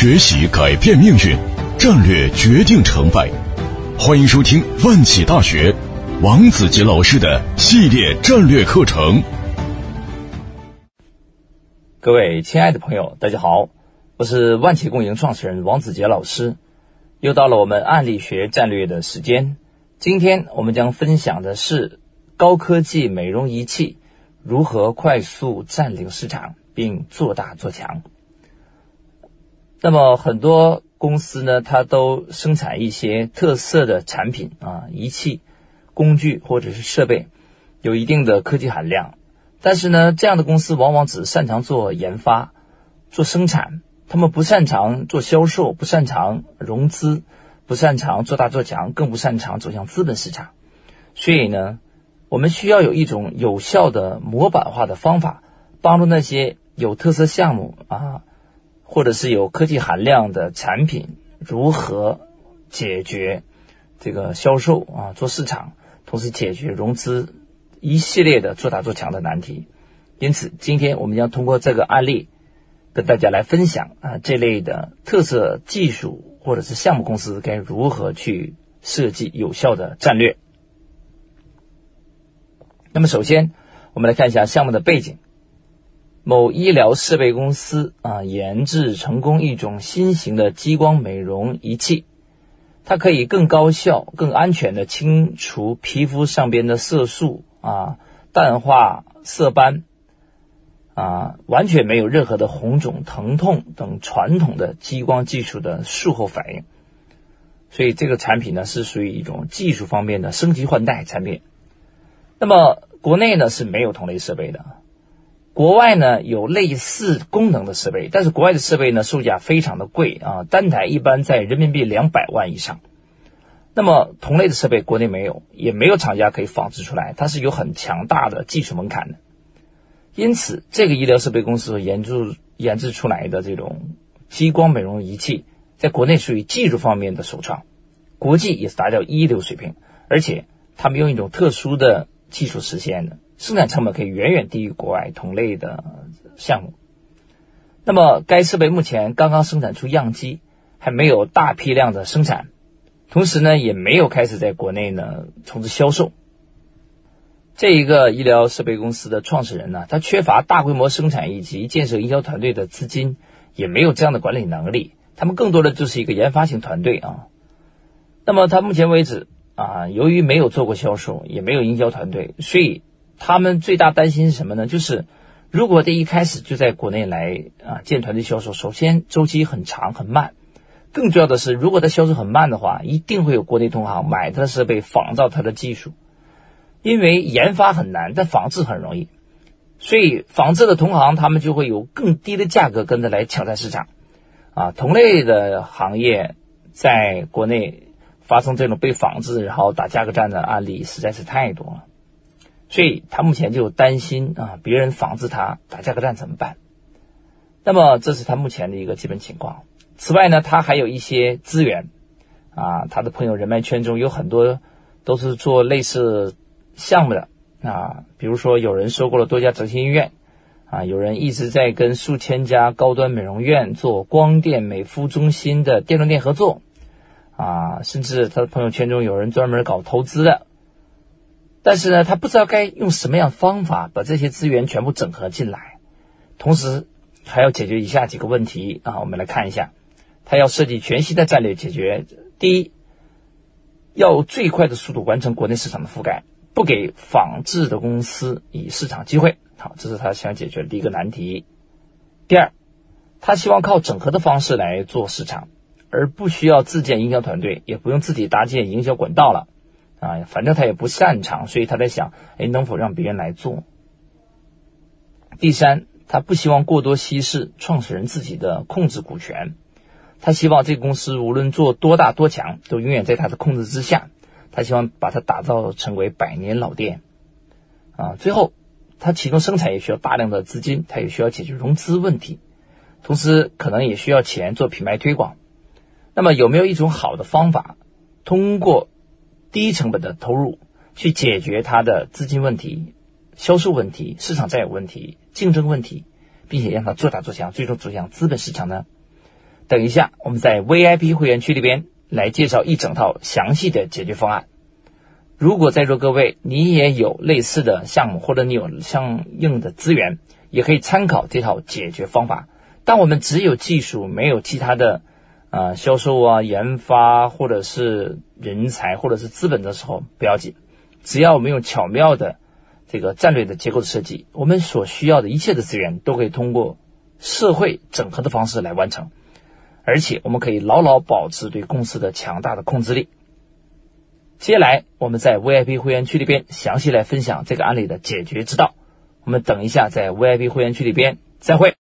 学习改变命运，战略决定成败。欢迎收听万企大学王子杰老师的系列战略课程。各位亲爱的朋友，大家好，我是万企共赢创始人王子杰老师。又到了我们案例学战略的时间。今天我们将分享的是高科技美容仪器如何快速占领市场并做大做强。那么很多公司呢，它都生产一些特色的产品啊，仪器、工具或者是设备，有一定的科技含量。但是呢，这样的公司往往只擅长做研发、做生产，他们不擅长做销售，不擅长融资。不擅长做大做强，更不擅长走向资本市场，所以呢，我们需要有一种有效的模板化的方法，帮助那些有特色项目啊，或者是有科技含量的产品，如何解决这个销售啊，做市场，同时解决融资一系列的做大做强的难题。因此，今天我们将通过这个案例，跟大家来分享啊这类的特色技术。或者是项目公司该如何去设计有效的战略？那么，首先我们来看一下项目的背景。某医疗设备公司啊，研制成功一种新型的激光美容仪器，它可以更高效、更安全的清除皮肤上边的色素啊、淡化色斑。啊，完全没有任何的红肿、疼痛等传统的激光技术的术后反应，所以这个产品呢是属于一种技术方面的升级换代产品。那么国内呢是没有同类设备的，国外呢有类似功能的设备，但是国外的设备呢售价非常的贵啊，单台一般在人民币两百万以上。那么同类的设备国内没有，也没有厂家可以仿制出来，它是有很强大的技术门槛的。因此，这个医疗设备公司研制研制出来的这种激光美容仪器，在国内属于技术方面的首创，国际也是达到一流水平。而且，他们用一种特殊的技术实现的，生产成本可以远远低于国外同类的项目。那么，该设备目前刚刚生产出样机，还没有大批量的生产，同时呢，也没有开始在国内呢从事销售。这一个医疗设备公司的创始人呢，他缺乏大规模生产以及建设营销团队的资金，也没有这样的管理能力。他们更多的就是一个研发型团队啊。那么他目前为止啊，由于没有做过销售，也没有营销团队，所以他们最大担心是什么呢？就是如果这一开始就在国内来啊建团队销售，首先周期很长很慢，更重要的是，如果他销售很慢的话，一定会有国内同行买他的设备仿造他的技术。因为研发很难，但仿制很容易，所以仿制的同行他们就会有更低的价格跟着来抢占市场，啊，同类的行业在国内发生这种被仿制然后打价格战的案例实在是太多了，所以他目前就担心啊，别人仿制他打价格战怎么办？那么这是他目前的一个基本情况。此外呢，他还有一些资源，啊，他的朋友人脉圈中有很多都是做类似。项目的啊，比如说有人收购了多家整形医院，啊，有人一直在跟数千家高端美容院做光电美肤中心的电动店合作，啊，甚至他的朋友圈中有人专门搞投资的，但是呢，他不知道该用什么样方法把这些资源全部整合进来，同时还要解决以下几个问题啊，我们来看一下，他要设计全新的战略解决，第一，要最快的速度完成国内市场的覆盖。不给仿制的公司以市场机会，好，这是他想解决的第一个难题。第二，他希望靠整合的方式来做市场，而不需要自建营销团队，也不用自己搭建营销管道了。啊，反正他也不擅长，所以他在想，哎，能否让别人来做？第三，他不希望过多稀释创始人自己的控制股权，他希望这个公司无论做多大多强，都永远在他的控制之下。他希望把它打造成为百年老店，啊，最后他启动生产也需要大量的资金，他也需要解决融资问题，同时可能也需要钱做品牌推广。那么有没有一种好的方法，通过低成本的投入去解决它的资金问题、销售问题、市场占有问题、竞争问题，并且让它做大做强，最终走向资本市场呢？等一下，我们在 VIP 会员区里边来介绍一整套详细的解决方案。如果在座各位你也有类似的项目，或者你有相应的资源，也可以参考这套解决方法。当我们只有技术，没有其他的，呃，销售啊、研发或者是人才或者是资本的时候，不要紧，只要我们用巧妙的这个战略的结构的设计，我们所需要的一切的资源都可以通过社会整合的方式来完成。而且我们可以牢牢保持对公司的强大的控制力。接下来我们在 VIP 会员区里边详细来分享这个案例的解决之道。我们等一下在 VIP 会员区里边再会。